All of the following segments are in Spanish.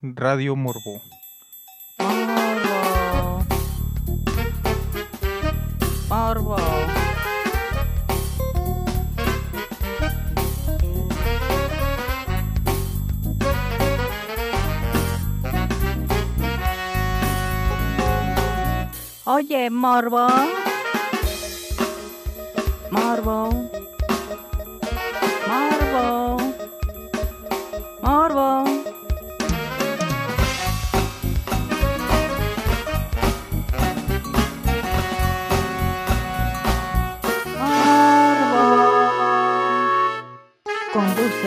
Radio Morbo. Morbo. Morbo. Oye, Morbo. Morbo. Morbo. Morbo.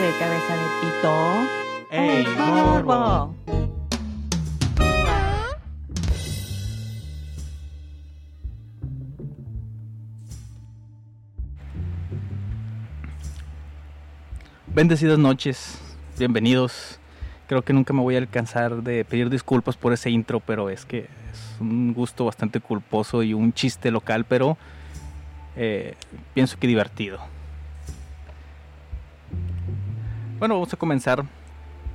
Conduce cabeza de pito. ¡Ey, Morbo! Bendecidas noches, bienvenidos. Creo que nunca me voy a alcanzar de pedir disculpas por ese intro, pero es que es un gusto bastante culposo y un chiste local, pero eh, pienso que divertido. Bueno, vamos a comenzar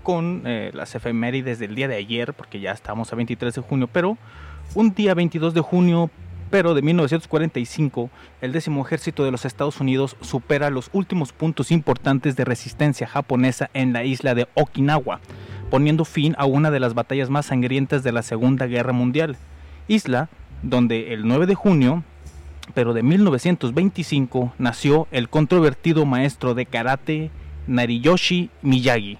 con eh, las efemérides del día de ayer, porque ya estamos a 23 de junio, pero un día 22 de junio, pero de 1945, el décimo ejército de los Estados Unidos supera los últimos puntos importantes de resistencia japonesa en la isla de Okinawa, poniendo fin a una de las batallas más sangrientas de la Segunda Guerra Mundial. Isla donde el 9 de junio, pero de 1925, nació el controvertido maestro de karate Nariyoshi Miyagi,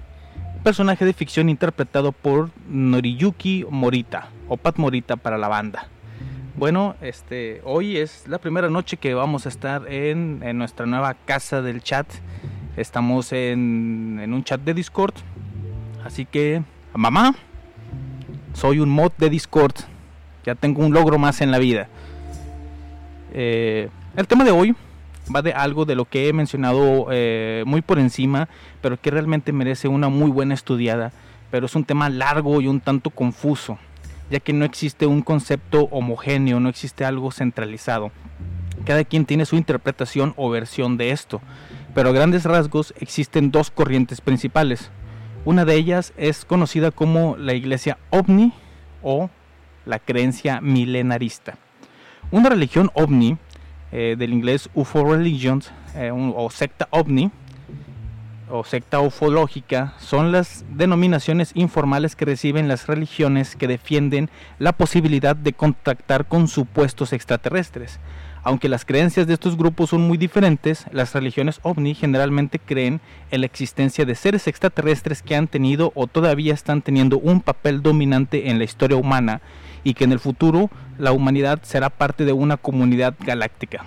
personaje de ficción interpretado por Noriyuki Morita, o Pat Morita para la banda. Bueno, este, hoy es la primera noche que vamos a estar en, en nuestra nueva casa del chat. Estamos en, en un chat de Discord. Así que, mamá, soy un mod de Discord. Ya tengo un logro más en la vida. Eh, el tema de hoy va de algo de lo que he mencionado eh, muy por encima, pero que realmente merece una muy buena estudiada. Pero es un tema largo y un tanto confuso, ya que no existe un concepto homogéneo, no existe algo centralizado. Cada quien tiene su interpretación o versión de esto, pero a grandes rasgos existen dos corrientes principales. Una de ellas es conocida como la iglesia ovni o la creencia milenarista. Una religión ovni, eh, del inglés UFO Religions, eh, o secta ovni, o secta ufológica, son las denominaciones informales que reciben las religiones que defienden la posibilidad de contactar con supuestos extraterrestres. Aunque las creencias de estos grupos son muy diferentes, las religiones ovni generalmente creen en la existencia de seres extraterrestres que han tenido o todavía están teniendo un papel dominante en la historia humana y que en el futuro la humanidad será parte de una comunidad galáctica.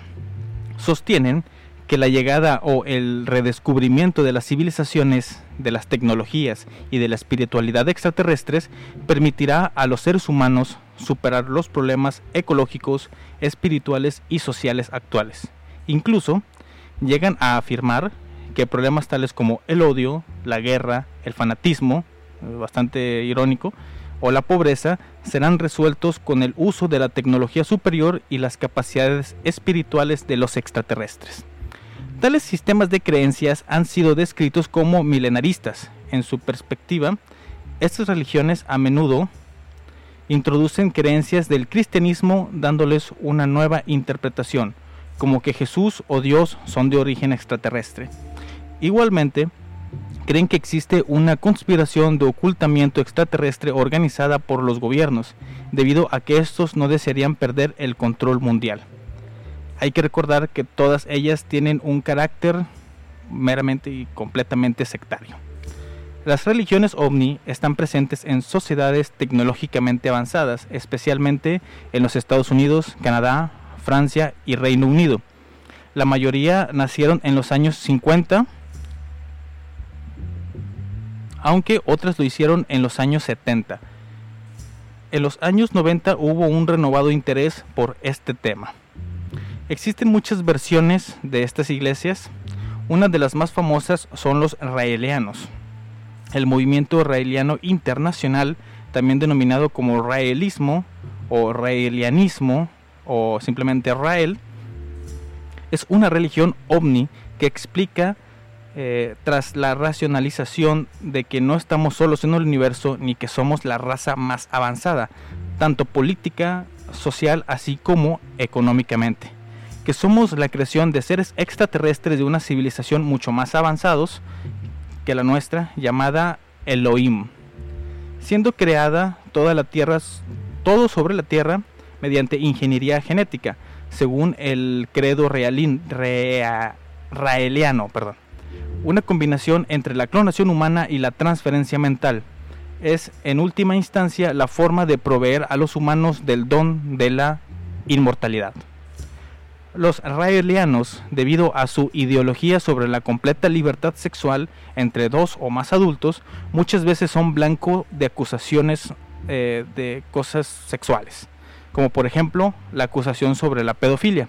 Sostienen que la llegada o el redescubrimiento de las civilizaciones, de las tecnologías y de la espiritualidad extraterrestres permitirá a los seres humanos superar los problemas ecológicos, espirituales y sociales actuales. Incluso llegan a afirmar que problemas tales como el odio, la guerra, el fanatismo, bastante irónico, o la pobreza serán resueltos con el uso de la tecnología superior y las capacidades espirituales de los extraterrestres. Tales sistemas de creencias han sido descritos como milenaristas. En su perspectiva, estas religiones a menudo introducen creencias del cristianismo dándoles una nueva interpretación, como que Jesús o Dios son de origen extraterrestre. Igualmente, creen que existe una conspiración de ocultamiento extraterrestre organizada por los gobiernos, debido a que estos no desearían perder el control mundial. Hay que recordar que todas ellas tienen un carácter meramente y completamente sectario. Las religiones ovni están presentes en sociedades tecnológicamente avanzadas, especialmente en los Estados Unidos, Canadá, Francia y Reino Unido. La mayoría nacieron en los años 50, aunque otras lo hicieron en los años 70. En los años 90 hubo un renovado interés por este tema. Existen muchas versiones de estas iglesias. Una de las más famosas son los raelianos. El movimiento raeliano internacional, también denominado como raelismo o raelianismo o simplemente Rael, es una religión ovni que explica eh, tras la racionalización de que no estamos solos en el universo ni que somos la raza más avanzada, tanto política, social, así como económicamente, que somos la creación de seres extraterrestres de una civilización mucho más avanzados que la nuestra, llamada Elohim, siendo creada toda la tierra, todo sobre la tierra mediante ingeniería genética, según el credo realin, rea, raeliano, perdón. Una combinación entre la clonación humana y la transferencia mental. Es, en última instancia, la forma de proveer a los humanos del don de la inmortalidad. Los raelianos, debido a su ideología sobre la completa libertad sexual entre dos o más adultos, muchas veces son blanco de acusaciones eh, de cosas sexuales, como por ejemplo la acusación sobre la pedofilia.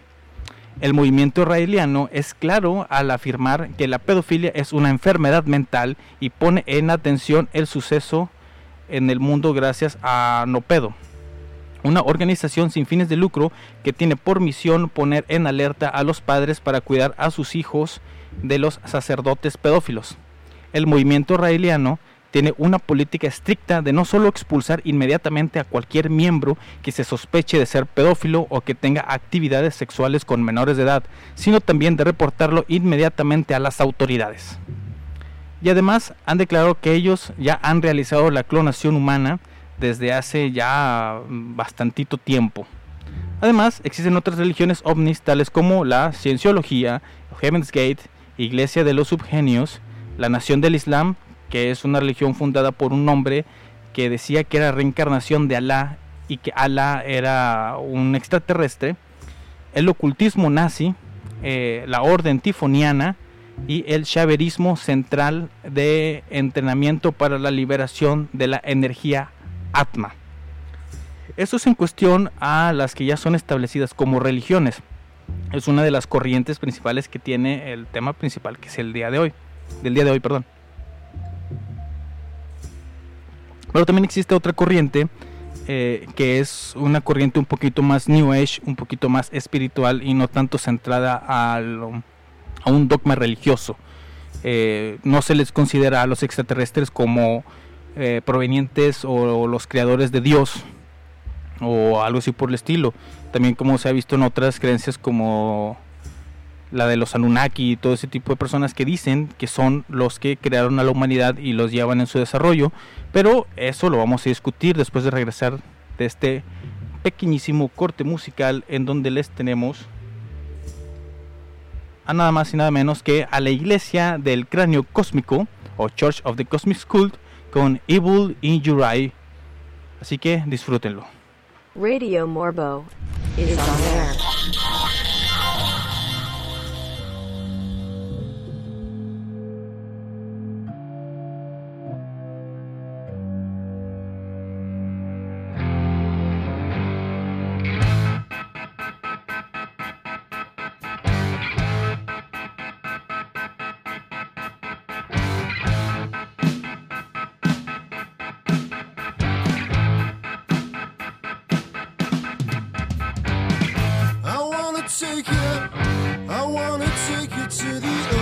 El movimiento israeliano es claro al afirmar que la pedofilia es una enfermedad mental y pone en atención el suceso en el mundo gracias a Nopedo, una organización sin fines de lucro que tiene por misión poner en alerta a los padres para cuidar a sus hijos de los sacerdotes pedófilos. El movimiento israeliano tiene una política estricta de no solo expulsar inmediatamente a cualquier miembro que se sospeche de ser pedófilo o que tenga actividades sexuales con menores de edad, sino también de reportarlo inmediatamente a las autoridades. Y además han declarado que ellos ya han realizado la clonación humana desde hace ya bastantito tiempo. Además, existen otras religiones ovnis tales como la cienciología, Heaven's Gate, Iglesia de los Subgenios, la Nación del Islam, que es una religión fundada por un hombre que decía que era reencarnación de Alá y que Alá era un extraterrestre, el ocultismo nazi, eh, la orden tifoniana y el chaverismo central de entrenamiento para la liberación de la energía Atma. Eso es en cuestión a las que ya son establecidas como religiones. Es una de las corrientes principales que tiene el tema principal, que es el día de hoy, del día de hoy, perdón. Pero también existe otra corriente eh, que es una corriente un poquito más New Age, un poquito más espiritual y no tanto centrada a un dogma religioso. Eh, no se les considera a los extraterrestres como eh, provenientes o, los creadores de Dios o algo así por el estilo. También como se ha visto en otras creencias como la de los Anunnaki y todo ese tipo de personas que dicen que son los que crearon a la humanidad y los llevan en su desarrollo. Pero eso lo vamos a discutir después de regresar de este pequeñísimo corte musical en donde les tenemos a nada más y nada menos que a la iglesia del cráneo cósmico o Church of the Cosmic Cult con Evil in Your Eye. Así que disfrútenlo. Radio Morbo is on air. take you. I wanna take you to the end.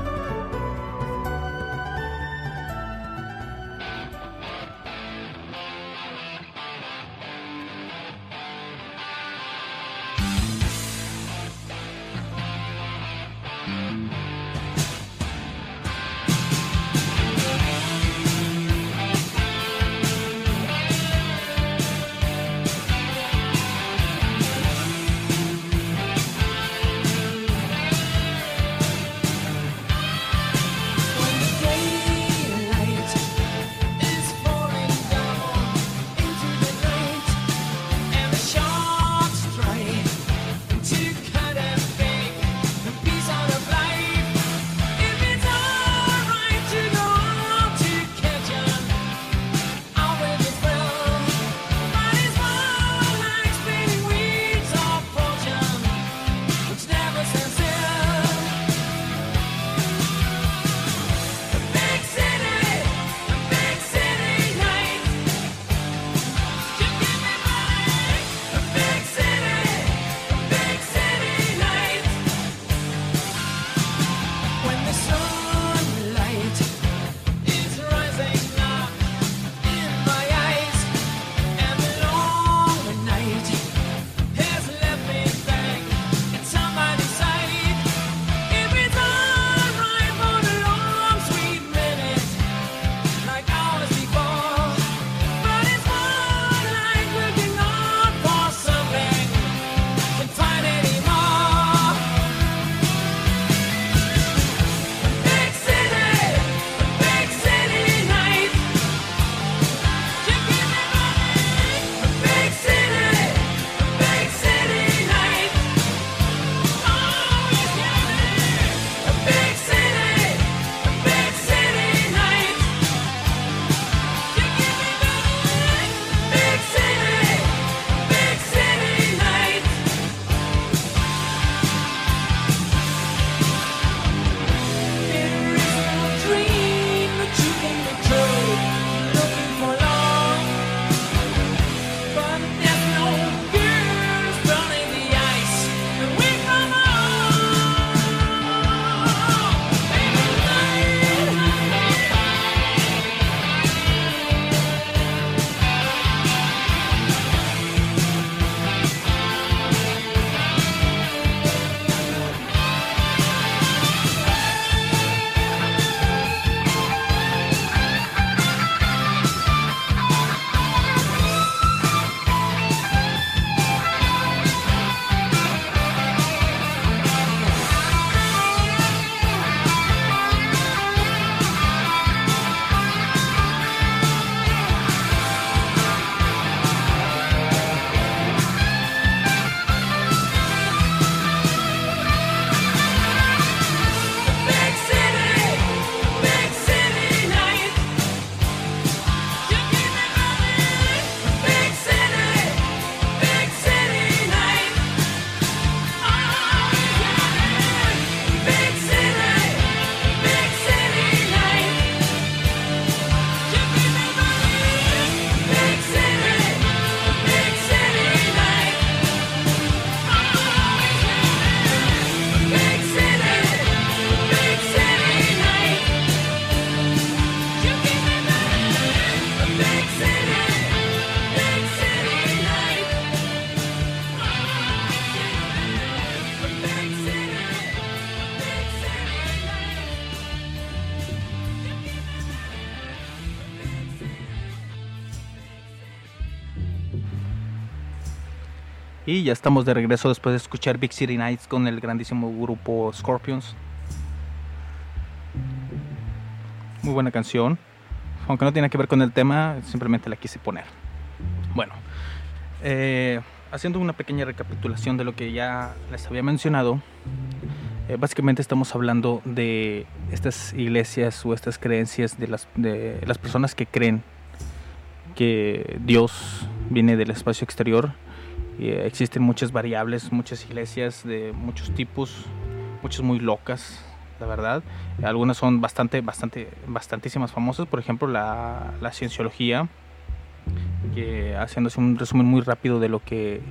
Y ya estamos de regreso después de escuchar Big City Nights con el grandísimo grupo Scorpions. Muy buena canción. Aunque no tiene que ver con el tema, simplemente la quise poner. Bueno, eh, haciendo una pequeña recapitulación de lo que ya les había mencionado, eh, básicamente estamos hablando de estas iglesias o estas creencias de las, de las personas que creen que Dios viene del espacio exterior. Eh, existen muchas variables, muchas iglesias de muchos tipos, muchas muy locas, la verdad. Algunas son bastante, bastante, bastantísimas famosas. Por ejemplo, la, la cienciología, que haciéndose un resumen muy rápido de lo que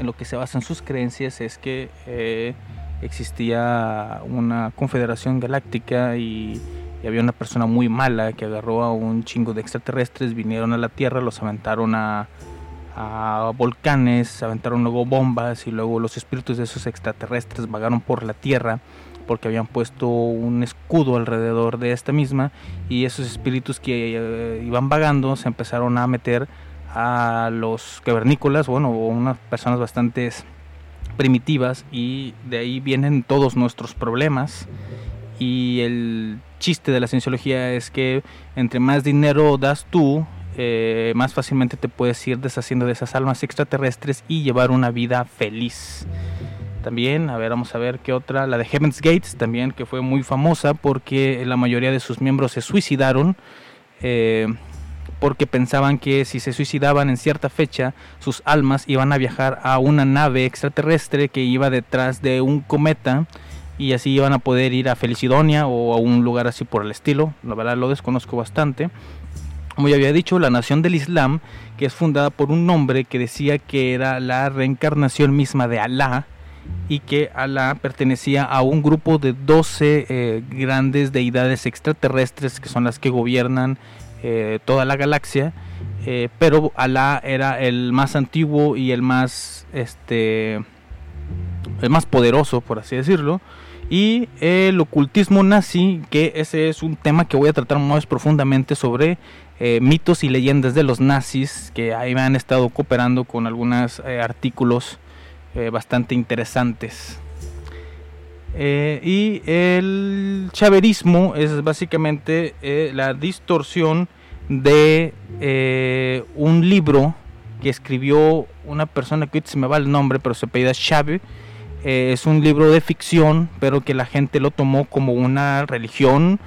en lo que se basan sus creencias es que eh, existía una confederación galáctica y, y había una persona muy mala que agarró a un chingo de extraterrestres, vinieron a la Tierra, los aventaron a, a volcanes, aventaron luego bombas y luego los espíritus de esos extraterrestres vagaron por la Tierra porque habían puesto un escudo alrededor de esta misma y esos espíritus que eh, iban vagando se empezaron a meter a los cavernícolas, bueno, unas personas bastante primitivas y de ahí vienen todos nuestros problemas. Y el chiste de la cienciología es que entre más dinero das tú, eh, más fácilmente te puedes ir deshaciendo de esas almas extraterrestres y llevar una vida feliz. También, a ver, vamos a ver qué otra, la de Heaven's Gates también, que fue muy famosa porque la mayoría de sus miembros se suicidaron. eh, porque pensaban que si se suicidaban en cierta fecha, sus almas iban a viajar a una nave extraterrestre que iba detrás de un cometa y así iban a poder ir a Felicidonia o a un lugar así por el estilo. La verdad lo desconozco bastante. Como ya había dicho, la nación del Islam, que es fundada por un hombre que decía que era la reencarnación misma de Alá y que Alá pertenecía a un grupo de 12 eh, grandes deidades extraterrestres que son las que gobiernan eh, toda la galaxia, eh, pero Alá era el más antiguo y el más este el más poderoso, por así decirlo, y el ocultismo nazi, que ese es un tema que voy a tratar más profundamente sobre eh, mitos y leyendas de los nazis, que ahí me han estado cooperando con algunos artículos eh, bastante interesantes. Eh, y el chaverismo es básicamente eh, la distorsión de eh, un libro que escribió una persona que se me va el nombre, pero se apellida Chávez. Eh, es un libro de ficción, pero que la gente lo tomó como una religión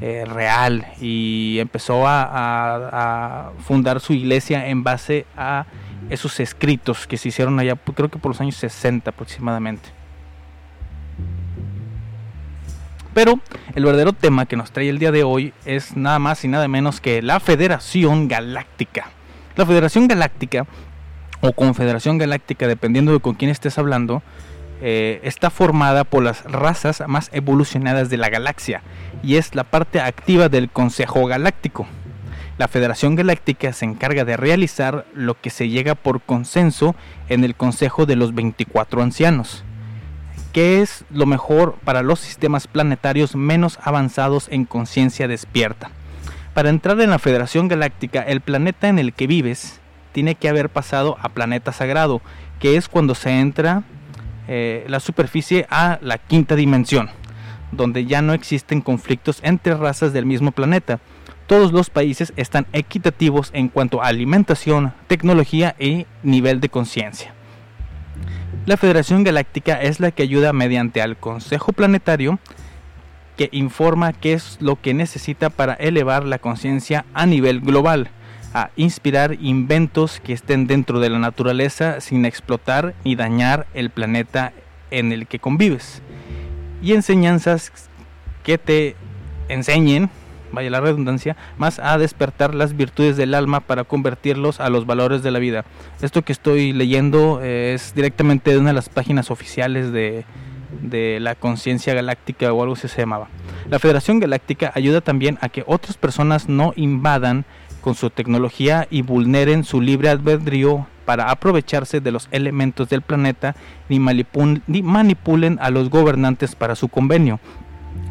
eh, real y empezó a, a- a fundar su iglesia en base a esos escritos que se hicieron allá, creo que por los años 60 aproximadamente. Pero el verdadero tema que nos trae el día de hoy es nada más y nada menos que la Federación Galáctica. La Federación Galáctica o Confederación Galáctica, dependiendo de con quién estés hablando, eh, está formada por las razas más evolucionadas de la galaxia y es la parte activa del Consejo Galáctico. La Federación Galáctica se encarga de realizar lo que se llega por consenso en el Consejo de los 24 Ancianos que es lo mejor para los sistemas planetarios menos avanzados en conciencia despierta. Para entrar en la Federación Galáctica, el planeta en el que vives tiene que haber pasado a planeta sagrado, que es cuando se entra eh, la superficie a la quinta dimensión, donde ya no existen conflictos entre razas del mismo planeta. Todos los países están equitativos en cuanto a alimentación, tecnología y nivel de conciencia. La Federación Galáctica es la que ayuda mediante al Consejo Planetario que informa qué es lo que necesita para elevar la conciencia a nivel global, a inspirar inventos que estén dentro de la naturaleza sin explotar ni dañar el planeta en el que convives, y enseñanzas que te enseñen, vaya la redundancia, más a despertar las virtudes del alma para convertirlos a los valores de la vida. Esto que estoy leyendo eh, es directamente de una de las páginas oficiales de, de la conciencia galáctica o algo así se llamaba. La Federación Galáctica ayuda también a que otras personas no invadan con su tecnología y vulneren su libre albedrío para aprovecharse de los elementos del planeta ni, ni manipulen a los gobernantes para su convenio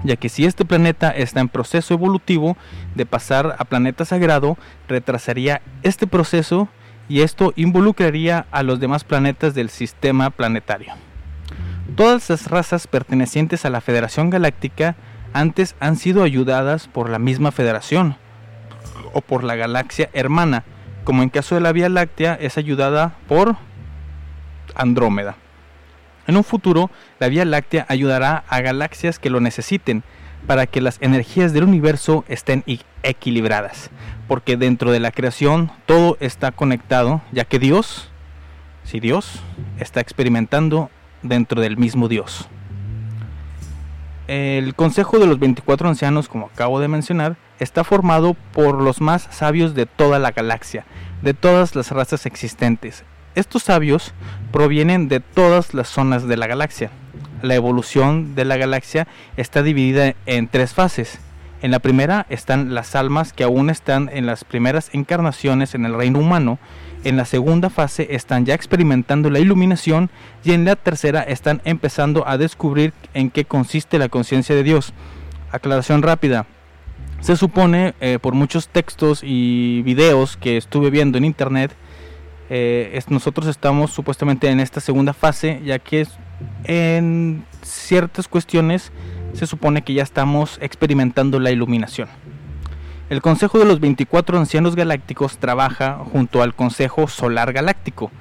ya que si este planeta está en proceso evolutivo de pasar a planeta sagrado, retrasaría este proceso y esto involucraría a los demás planetas del sistema planetario. Todas las razas pertenecientes a la Federación Galáctica antes han sido ayudadas por la misma Federación o por la galaxia hermana, como en caso de la Vía Láctea es ayudada por Andrómeda. En un futuro, la Vía Láctea ayudará a galaxias que lo necesiten para que las energías del universo estén i- equilibradas, porque dentro de la creación todo está conectado, ya que Dios, si Dios, está experimentando dentro del mismo Dios. El Consejo de los 24 Ancianos, como acabo de mencionar, está formado por los más sabios de toda la galaxia, de todas las razas existentes. Estos sabios provienen de todas las zonas de la galaxia. La evolución de la galaxia está dividida en tres fases. En la primera están las almas que aún están en las primeras encarnaciones en el reino humano. En la segunda fase están ya experimentando la iluminación y en la tercera están empezando a descubrir en qué consiste la conciencia de Dios. Aclaración rápida. Se supone eh, por muchos textos y videos que estuve viendo en internet, eh, nosotros estamos supuestamente en esta segunda fase, ya que en ciertas cuestiones se supone que ya estamos experimentando la iluminación. El Consejo de los 24 Ancianos Galácticos trabaja junto al Consejo Solar Galáctico,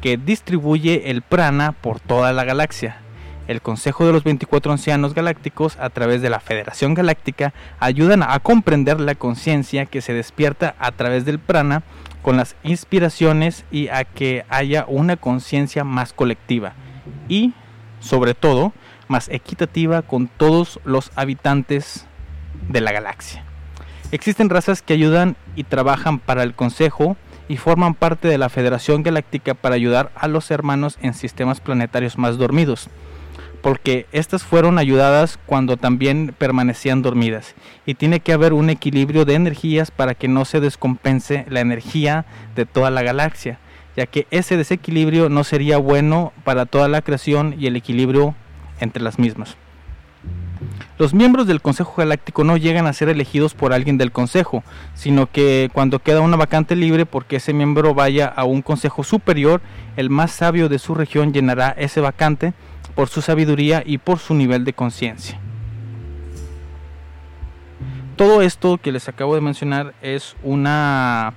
que distribuye el prana por toda la galaxia. El Consejo de los 24 Ancianos Galácticos, a través de la Federación Galáctica, ayudan a comprender la conciencia que se despierta a través del prana con las inspiraciones y a que haya una conciencia más colectiva y, sobre todo, más equitativa con todos los habitantes de la galaxia. Existen razas que ayudan y trabajan para el Consejo y forman parte de la Federación Galáctica para ayudar a los hermanos en sistemas planetarios más dormidos, porque estas fueron ayudadas cuando también permanecían dormidas, y tiene que haber un equilibrio de energías para que no se descompense la energía de toda la galaxia, ya que ese desequilibrio no sería bueno para toda la creación y el equilibrio entre las mismas. Los miembros del Consejo Galáctico no llegan a ser elegidos por alguien del Consejo, sino que cuando queda una vacante libre porque ese miembro vaya a un consejo superior, el más sabio de su región llenará ese vacante por su sabiduría y por su nivel de conciencia. Todo esto que les acabo de mencionar es una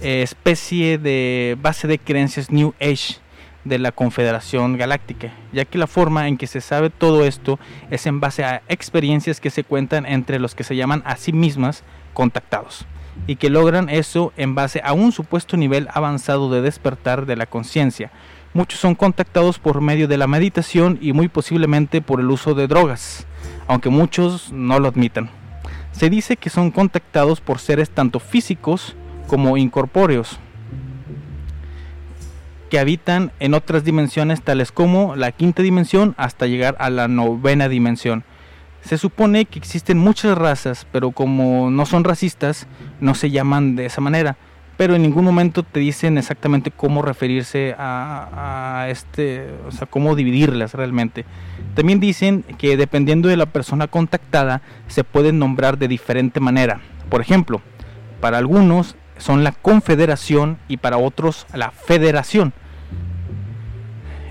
eh, especie de base de creencias New Age de la Confederación Galáctica, ya que la forma en que se sabe todo esto es en base a experiencias que se cuentan entre los que se llaman a sí mismas contactados y que logran eso en base a un supuesto nivel avanzado de despertar de la conciencia. Muchos son contactados por medio de la meditación y muy posiblemente por el uso de drogas, aunque muchos no lo admitan. Se dice que son contactados por seres tanto físicos como incorpóreos, que habitan en otras dimensiones tales como la quinta dimensión hasta llegar a la novena dimensión. Se supone que existen muchas razas, pero como no son racistas, no se llaman de esa manera. Pero en ningún momento te dicen exactamente cómo referirse a, este, o sea, cómo dividirlas realmente. También dicen que dependiendo de la persona contactada, se pueden nombrar de diferente manera. Por ejemplo, para algunos son la confederación y para otros la federación.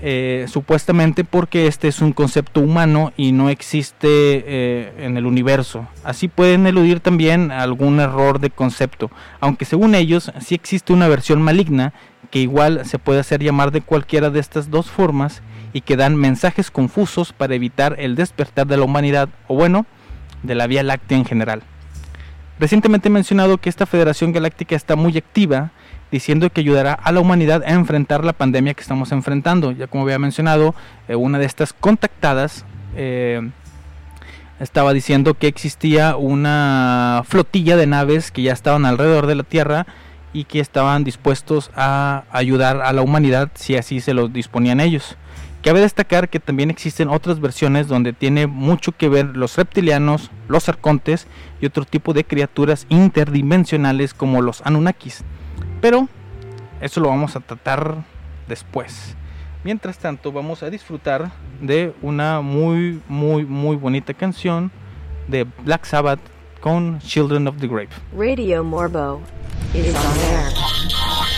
Eh, supuestamente porque este es un concepto humano y no existe eh, en el universo. Así pueden eludir también algún error de concepto, aunque según ellos sí existe una versión maligna que igual se puede hacer llamar de cualquiera de estas dos formas y que dan mensajes confusos para evitar el despertar de la humanidad o bueno, de la Vía Láctea en general. Recientemente he mencionado que esta Federación Galáctica está muy activa, diciendo que ayudará a la humanidad a enfrentar la pandemia que estamos enfrentando. Ya como había mencionado, eh, una de estas contactadas eh, estaba diciendo que existía una flotilla de naves que ya estaban alrededor de la Tierra y que estaban dispuestos a ayudar a la humanidad si así se lo disponían ellos. Cabe destacar que también existen otras versiones donde tiene mucho que ver los reptilianos, los arcontes y otro tipo de criaturas interdimensionales como los Anunnakis. Pero eso lo vamos a tratar después. Mientras tanto, vamos a disfrutar de una muy, muy, muy bonita canción de Black Sabbath con Children of the Grave. Radio Morbo is on air.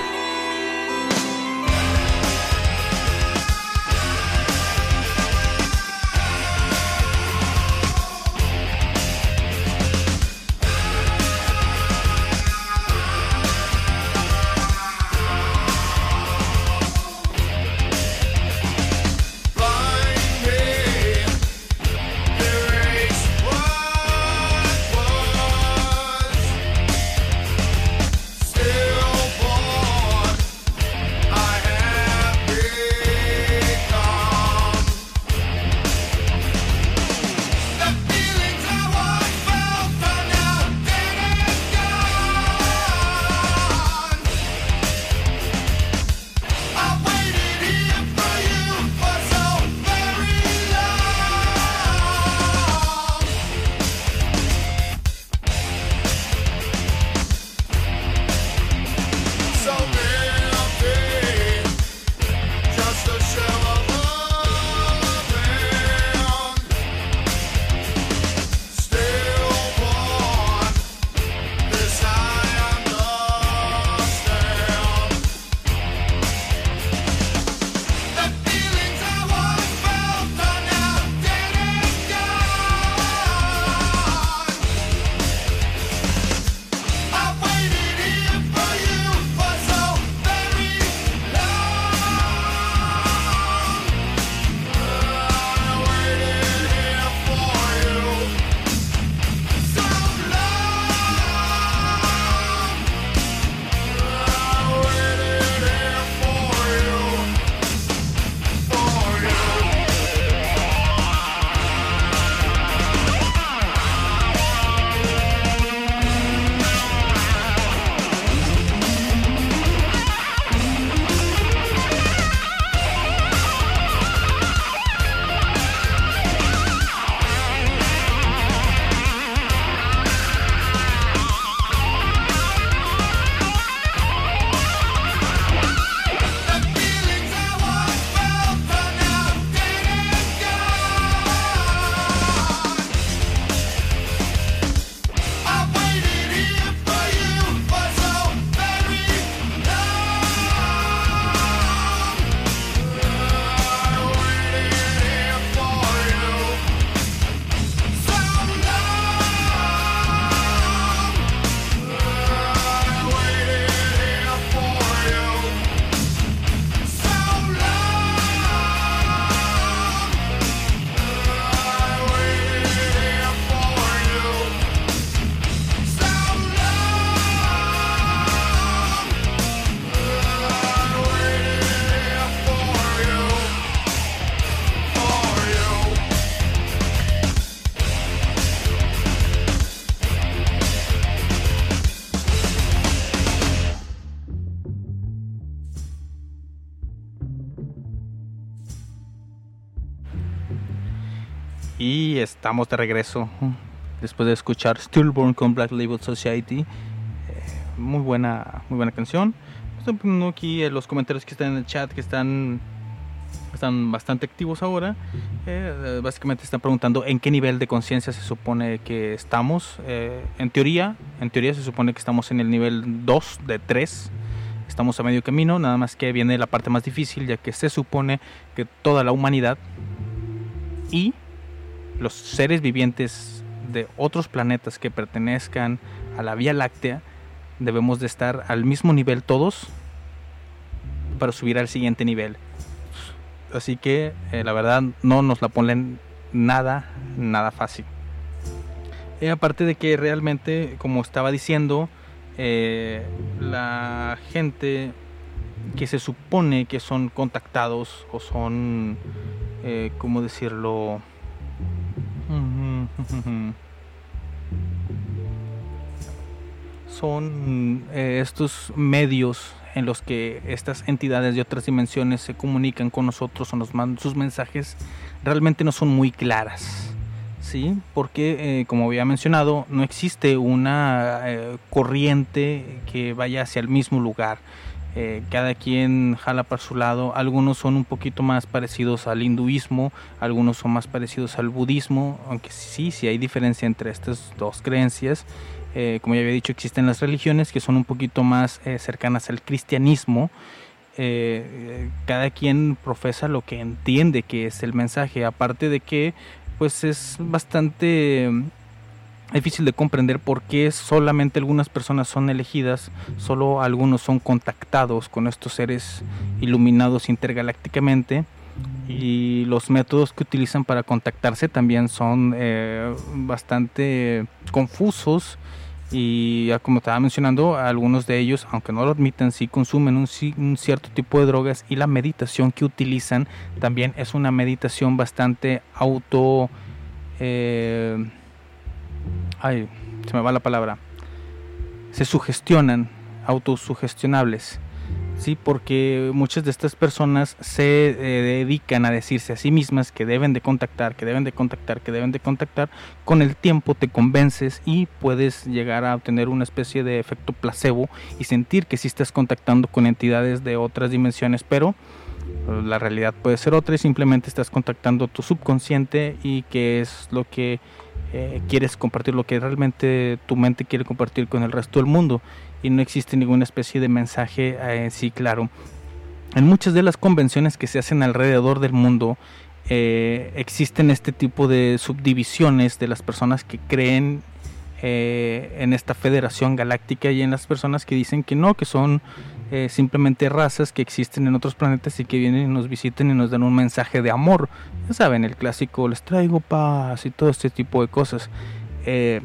Estamos de regreso después de escuchar Stillborn con Black Label Society. Eh, muy buena, muy buena canción. Estoy poniendo aquí eh, los comentarios que están en el chat que están están bastante activos ahora. Eh, básicamente están preguntando en qué nivel de conciencia se supone que estamos. Eh, en teoría, en teoría se supone que estamos en el nivel 2 de 3. Estamos a medio camino, nada más que viene la parte más difícil, ya que se supone que toda la humanidad y los seres vivientes de otros planetas que pertenezcan a la Vía Láctea debemos de estar al mismo nivel todos para subir al siguiente nivel. Así que eh, la verdad no nos la ponen nada, nada fácil. Eh, aparte de que realmente, como estaba diciendo, eh, la gente que se supone que son contactados o son, eh, ¿cómo decirlo? Son eh, estos medios en los que estas entidades de otras dimensiones se comunican con nosotros o nos mandan sus mensajes realmente no son muy claras. ¿sí? Porque, eh, como había mencionado, no existe una eh, corriente que vaya hacia el mismo lugar. Eh, cada quien jala para su lado. Algunos son un poquito más parecidos al hinduismo, algunos son más parecidos al budismo, aunque sí, sí hay diferencia entre estas dos creencias. Eh, como ya había dicho, existen las religiones que son un poquito más eh, cercanas al cristianismo. Eh, cada quien profesa lo que entiende que es el mensaje, aparte de que pues es bastante difícil de comprender por qué solamente algunas personas son elegidas, solo algunos son contactados con estos seres iluminados intergalácticamente. Y los métodos que utilizan para contactarse también son eh, bastante confusos. Y como estaba mencionando algunos de ellos aunque no lo admiten sí consumen un, un cierto tipo de drogas y la meditación que utilizan también es una meditación bastante auto eh, ay se me va la palabra. Se sugestionan autosugestionables sí porque muchas de estas personas se eh, dedican a decirse a sí mismas que deben de contactar que deben de contactar que deben de contactar. Con el tiempo te convences y puedes llegar a obtener una especie de efecto placebo y sentir que sí estás contactando con entidades de otras dimensiones pero eh, la realidad puede ser otra y simplemente estás contactando tu subconsciente y que es lo que eh, quieres compartir, lo que realmente tu mente quiere compartir con el resto del mundo y no existe ninguna especie de mensaje eh, en sí claro. En muchas de las convenciones que se hacen alrededor del mundo eh, existen este tipo de subdivisiones de las personas que creen eh, en esta federación galáctica y en las personas que dicen que no, que son eh, simplemente razas que existen en otros planetas y que vienen y nos visiten y nos dan un mensaje de amor. Ya saben, el clásico, les traigo paz y todo este tipo de cosas. Eh,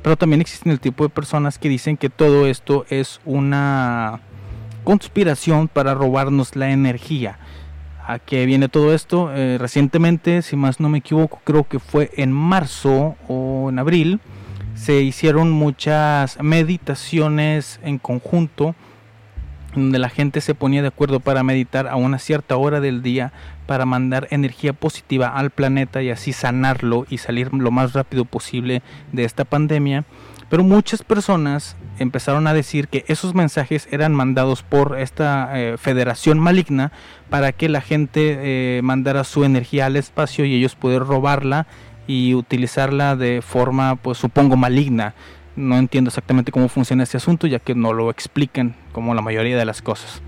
pero también existen el tipo de personas que dicen que todo esto es una conspiración para robarnos la energía. ¿A qué viene todo esto? Eh, recientemente, si más no me equivoco, creo que fue en marzo o en abril, se hicieron muchas meditaciones en conjunto donde la gente se ponía de acuerdo para meditar a una cierta hora del día para mandar energía positiva al planeta y así sanarlo y salir lo más rápido posible de esta pandemia. Pero muchas personas empezaron a decir que esos mensajes eran mandados por esta eh, federación maligna para que la gente eh, mandara su energía al espacio y ellos poder robarla y utilizarla de forma, pues supongo, maligna. No entiendo exactamente cómo funciona ese asunto, ya que no lo explican como la mayoría de las cosas.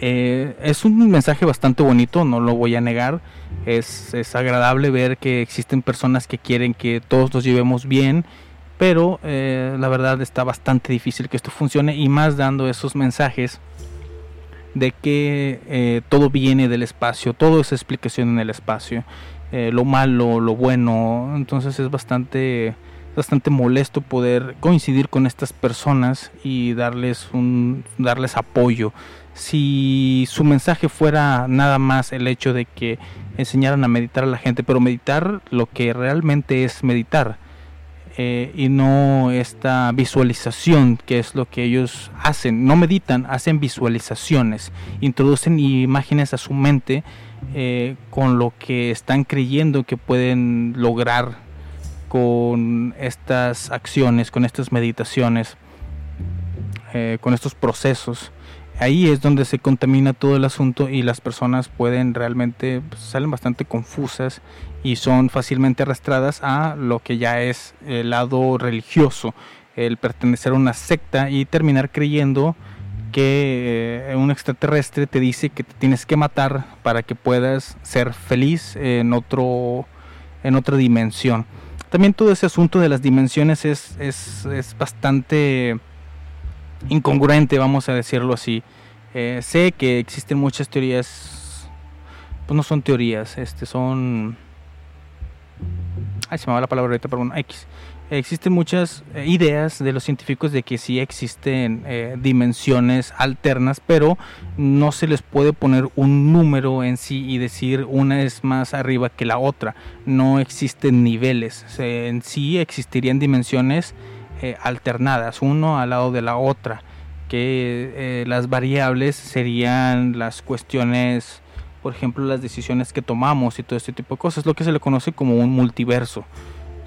Eh, es un mensaje bastante bonito, no lo voy a negar. Es, es agradable ver que existen personas que quieren que todos nos llevemos bien, pero eh, la verdad está bastante difícil que esto funcione y más dando esos mensajes de que eh, todo viene del espacio, todo es explicación en el espacio, lo malo, lo bueno, entonces es bastante bastante molesto poder coincidir con estas personas y darles un darles apoyo. Si su mensaje fuera nada más el hecho de que enseñaran a meditar a la gente, pero meditar lo que realmente es meditar eh, y no esta visualización que es lo que ellos hacen. No meditan, hacen visualizaciones, introducen imágenes a su mente eh, con lo que están creyendo que pueden lograr con estas acciones, con estas meditaciones, eh, con estos procesos. Ahí es donde se contamina todo el asunto y las personas pueden realmente pues, salen bastante confusas y son fácilmente arrastradas a lo que ya es el lado religioso, el pertenecer a una secta y terminar creyendo que eh, un extraterrestre te dice que te tienes que matar para que puedas ser feliz en otro en otra dimensión. También todo ese asunto de las dimensiones es, es, es bastante incongruente, vamos a decirlo así. Eh, sé que existen muchas teorías, pues no son teorías, este son... Ay, se me va la palabra ahorita, bueno, X. Existen muchas eh, ideas de los científicos de que sí existen eh, dimensiones alternas, pero no se les puede poner un número en sí y decir una es más arriba que la otra. No existen niveles. En sí existirían dimensiones eh, alternadas, uno al lado de la otra, que eh, las variables serían las cuestiones, por ejemplo, las decisiones que tomamos y todo este tipo de cosas, lo que se le conoce como un multiverso.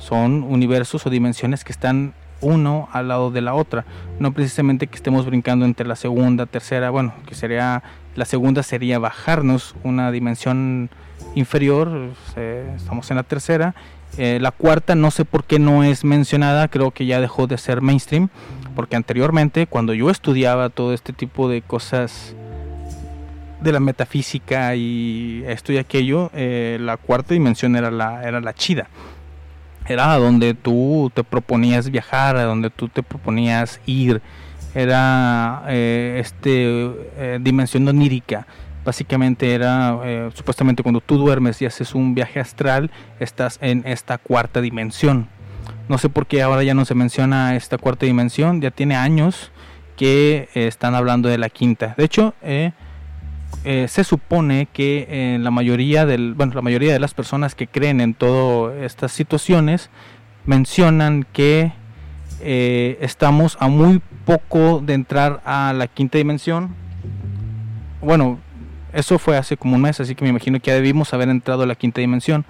Son universos o dimensiones que están uno al lado de la otra. No precisamente que estemos brincando entre la segunda, tercera, bueno, que sería la segunda sería bajarnos una dimensión inferior, eh, estamos en la tercera. Eh, la cuarta no sé por qué no es mencionada, creo que ya dejó de ser mainstream, porque anteriormente cuando yo estudiaba todo este tipo de cosas de la metafísica y esto y aquello, eh, la cuarta dimensión era la, era la chida. Era a donde tú te proponías viajar, a donde tú te proponías ir. Era eh, este eh, dimensión onírica. Básicamente era eh, supuestamente cuando tú duermes y haces un viaje astral, estás en esta cuarta dimensión. No sé por qué ahora ya no se menciona esta cuarta dimensión, ya tiene años que eh, están hablando de la quinta. De hecho, eh, se supone que eh, la mayoría del, bueno, la mayoría de las personas que creen en todas estas situaciones mencionan que eh, estamos a muy poco de entrar a la quinta dimensión. Bueno, eso fue hace como un mes, así que me imagino que ya debimos haber entrado a la quinta dimensión.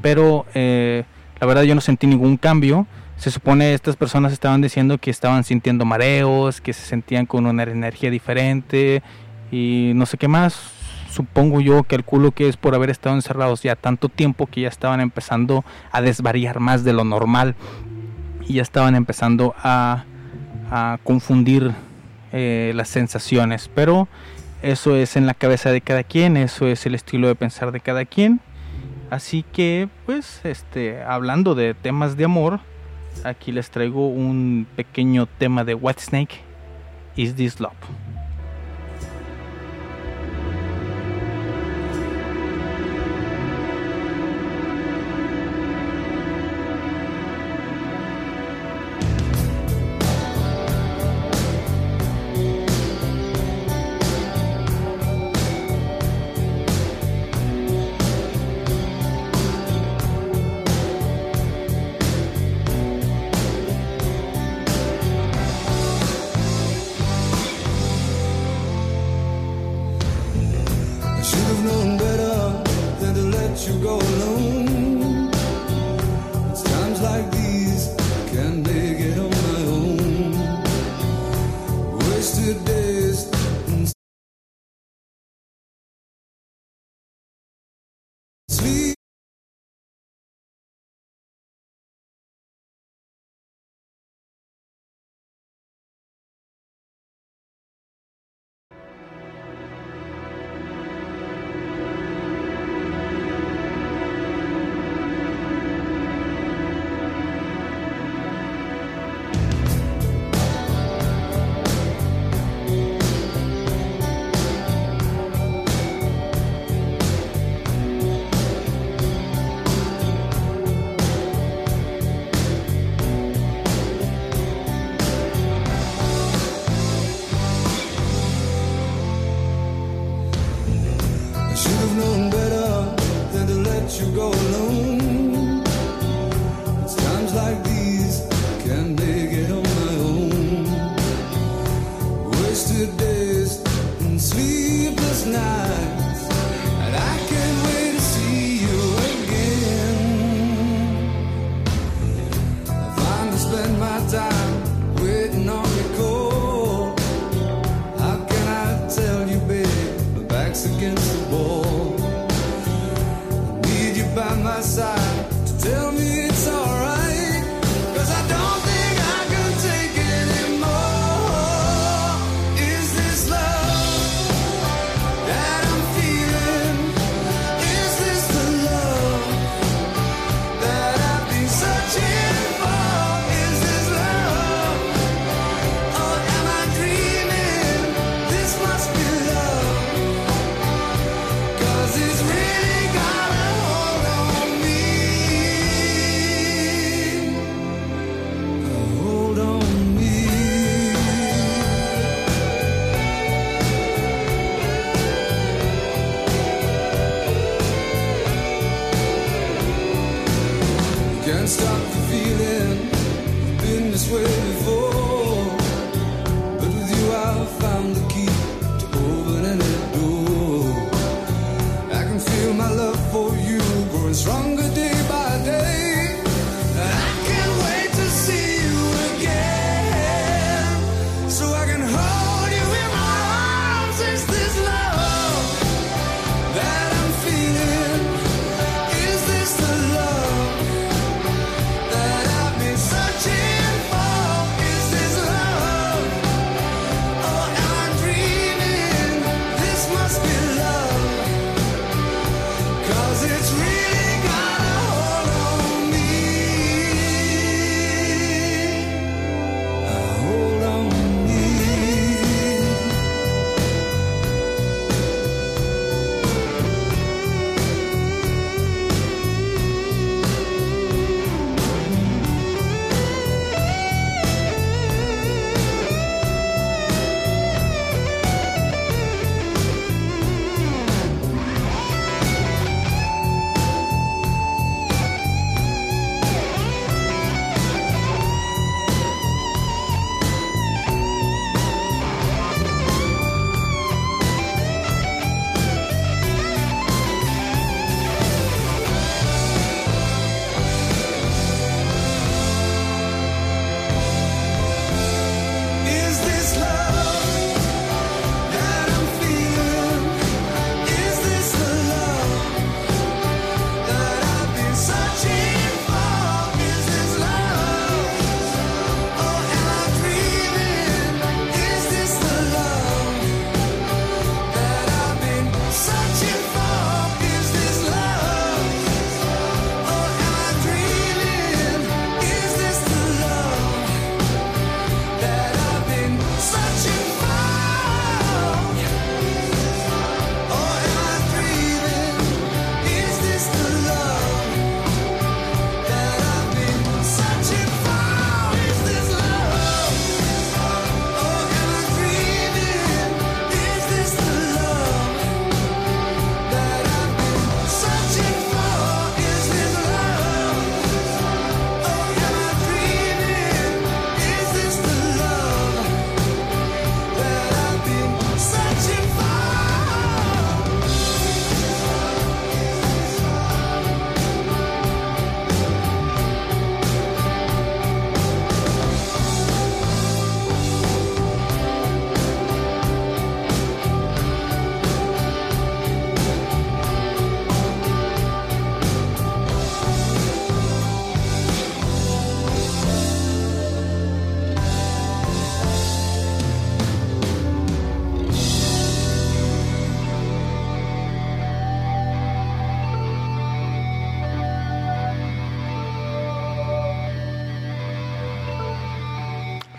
Pero la verdad yo no sentí ningún cambio. Se supone estas personas estaban diciendo que estaban sintiendo mareos, que se sentían con una energía diferente y no sé qué más. Supongo yo, calculo que es por haber estado encerrados ya tanto tiempo que ya estaban empezando a desvariar más de lo normal y ya estaban empezando a, confundir eh, las sensaciones. Pero eso es en la cabeza de cada quien, eso es el estilo de pensar de cada quien. Así que, pues, este, hablando de temas de amor, aquí les traigo un pequeño tema de Whitesnake. Is this love?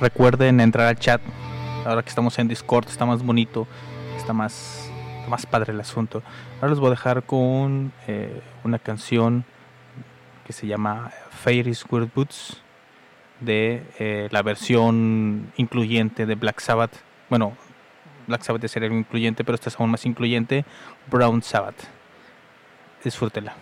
Recuerden entrar al chat. Ahora que estamos en Discord está más bonito, está más, más padre el asunto. Ahora les voy a dejar con eh, una canción que se llama Fairy Square Boots de eh, la versión incluyente de Black Sabbath. Bueno, Black Sabbath es el incluyente, pero esta es aún más incluyente, Brown Sabbath. Disfrútela.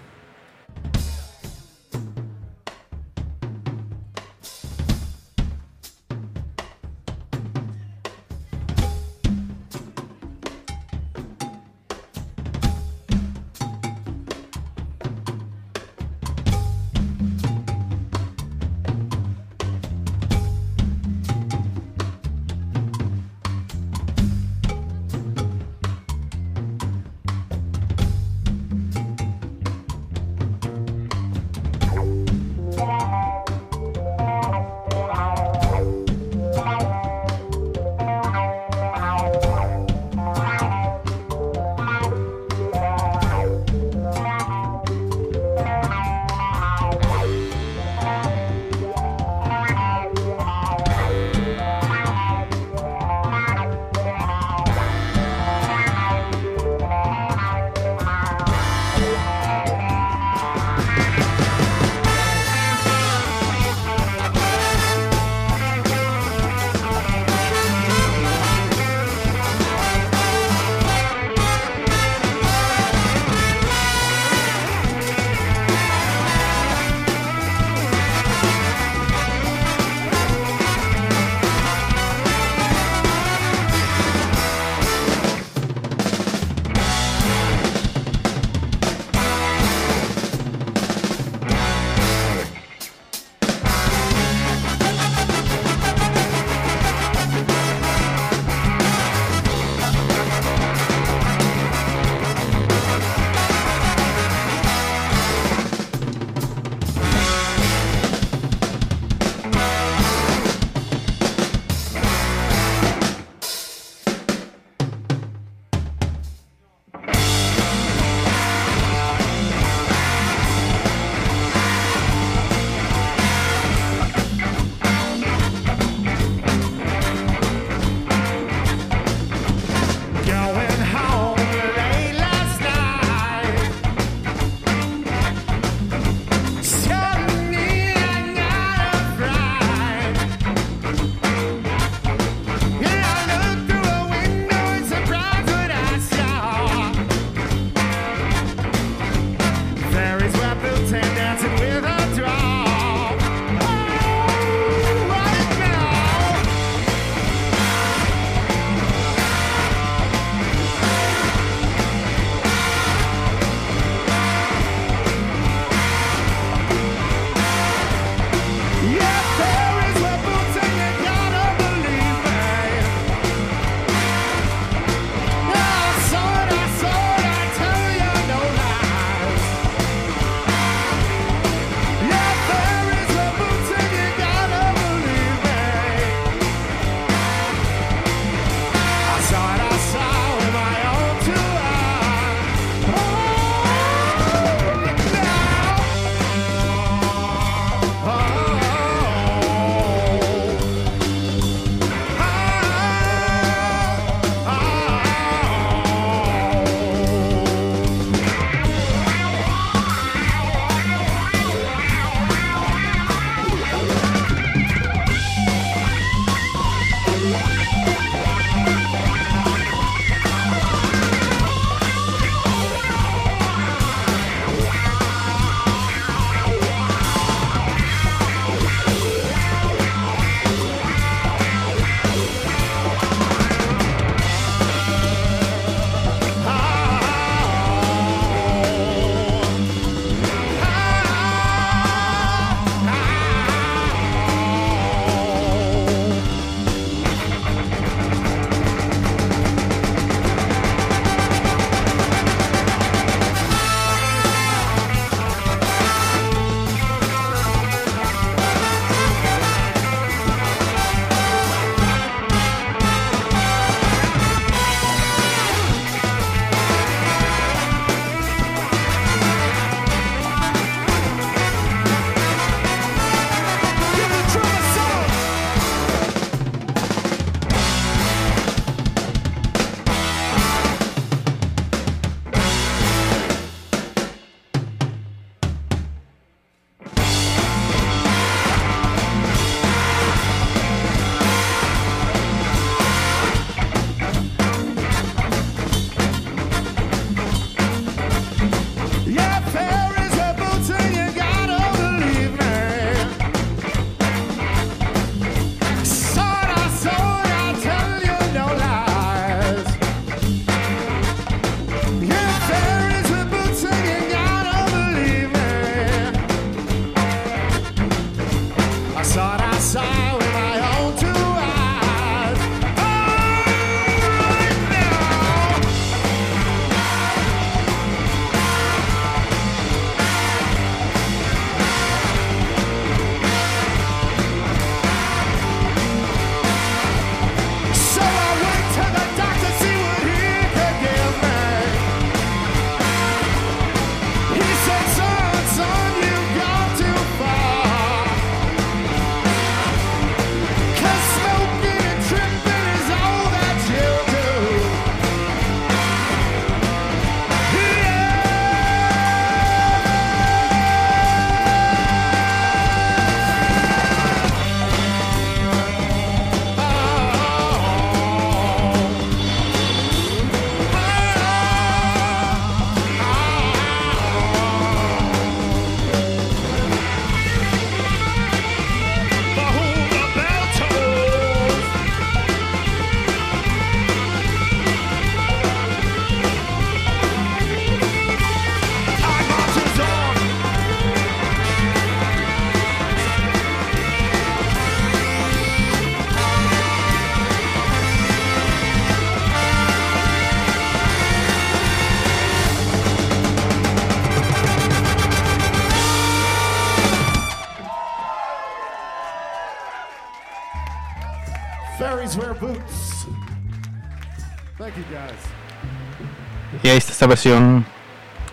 Versión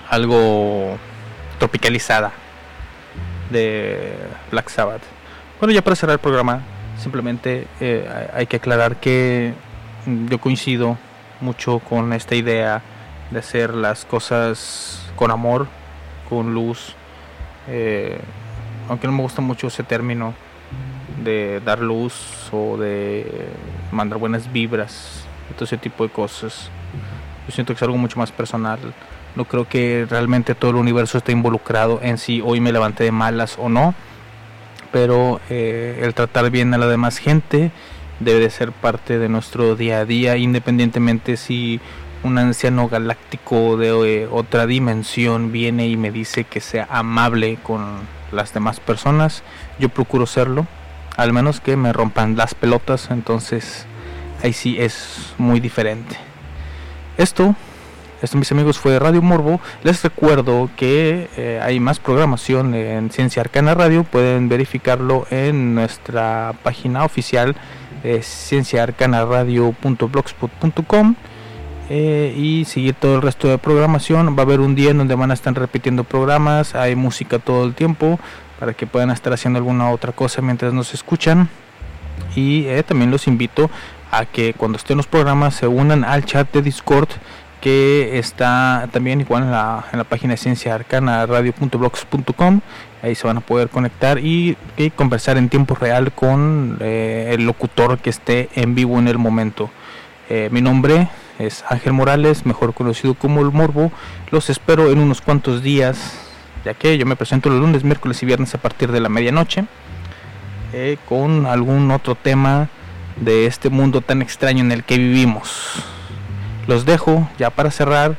algo tropicalizada de Black Sabbath. Bueno, ya para cerrar el programa, simplemente eh, hay- que aclarar que yo coincido mucho con esta idea de hacer las cosas con amor, con luz. eh, aunque no me gusta mucho ese término de dar luz o de mandar buenas vibras, todo ese tipo de cosas. Siento que es algo mucho más personal. No creo que realmente todo el universo esté involucrado en si hoy me levanté de malas o no. Pero eh, el tratar bien a la demás gente debe de ser parte de nuestro día a día, independientemente si un anciano galáctico de eh, otra dimensión viene y me dice que sea amable con las demás personas. Yo procuro serlo, al menos que me rompan las pelotas, entonces ahí sí es muy diferente. Esto, esto mis amigos fue Radio Morbo. Les recuerdo que eh, hay más programación en Ciencia Arcana Radio. Pueden verificarlo en nuestra página oficial de cienciaarcanaradio.blogspot.com eh, y seguir todo el resto de programación. Va a haber un día en donde van a estar repitiendo programas. Hay música todo el tiempo para que puedan estar haciendo alguna otra cosa mientras nos escuchan. Y eh, también los invito a que cuando estén los programas se unan al chat de Discord que está también igual en la, página de ciencia arcana radio.blogs.com ahí se van a poder conectar y, y conversar en tiempo real con eh, el locutor que esté en vivo en el momento. Eh, mi nombre es Ángel Morales mejor conocido como el Morbo. Los espero en unos cuantos días ya que yo me presento los lunes miércoles y viernes a partir de la medianoche eh, con algún otro tema de este mundo tan extraño en el que vivimos. Los dejo ya para cerrar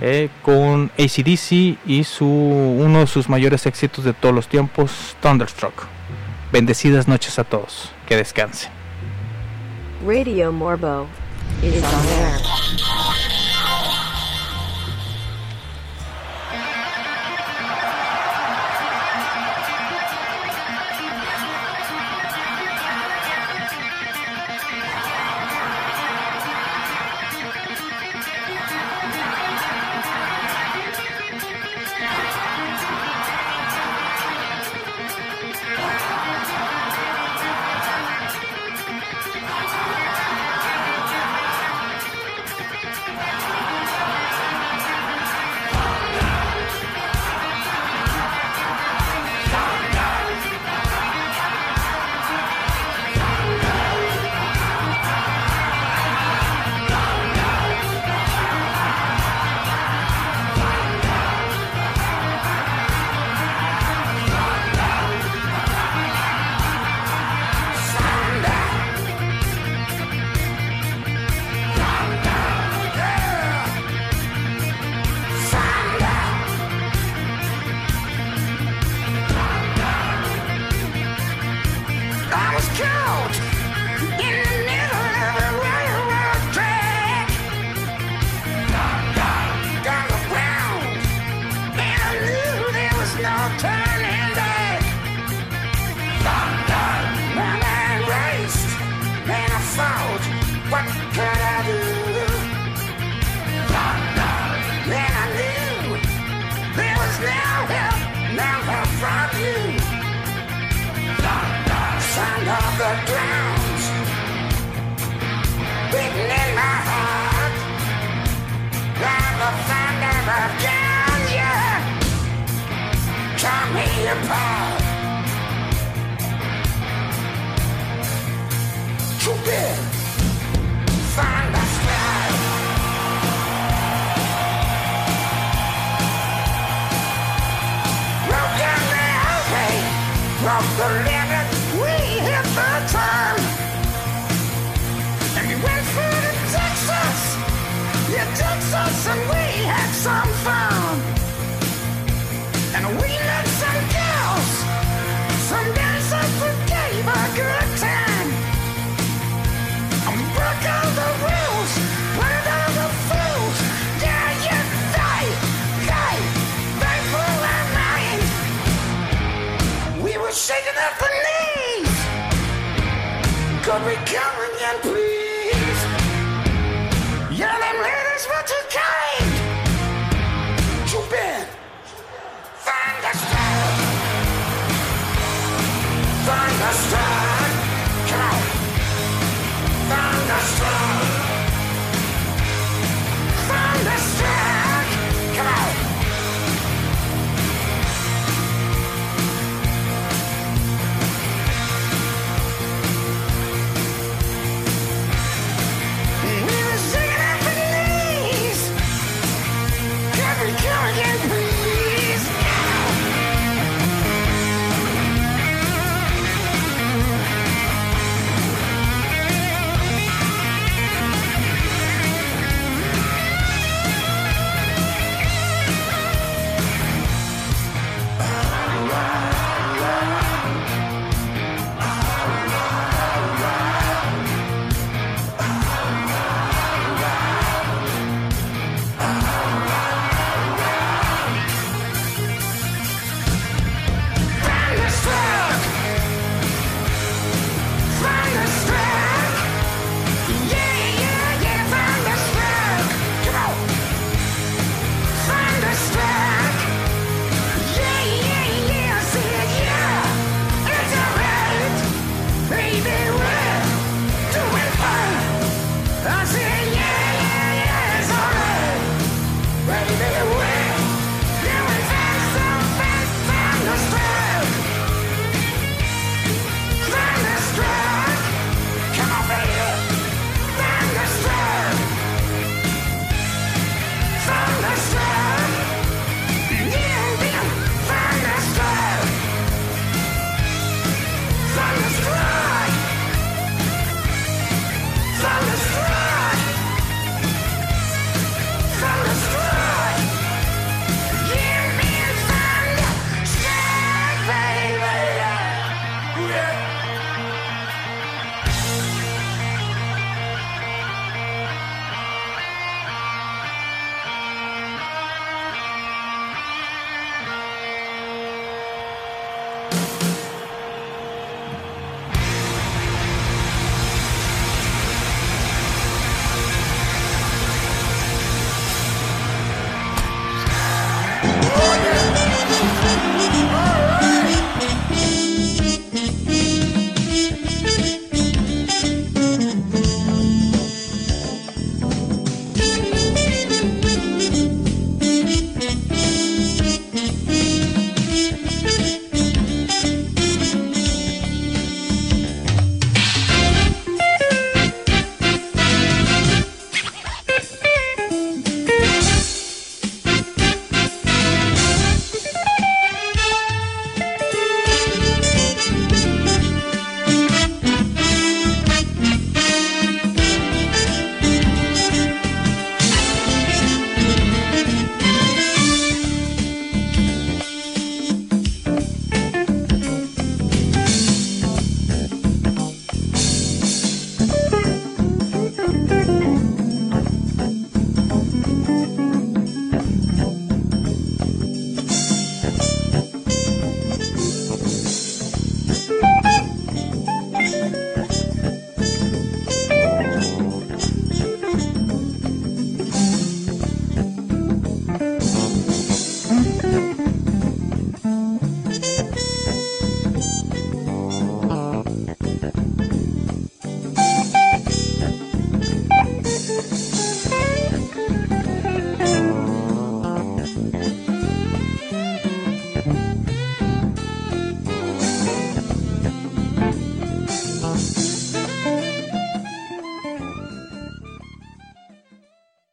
eh, con ACDC y su, uno de sus mayores éxitos de todos los tiempos, Thunderstruck. Bendecidas noches a todos. Que descansen. Radio Morbo on air.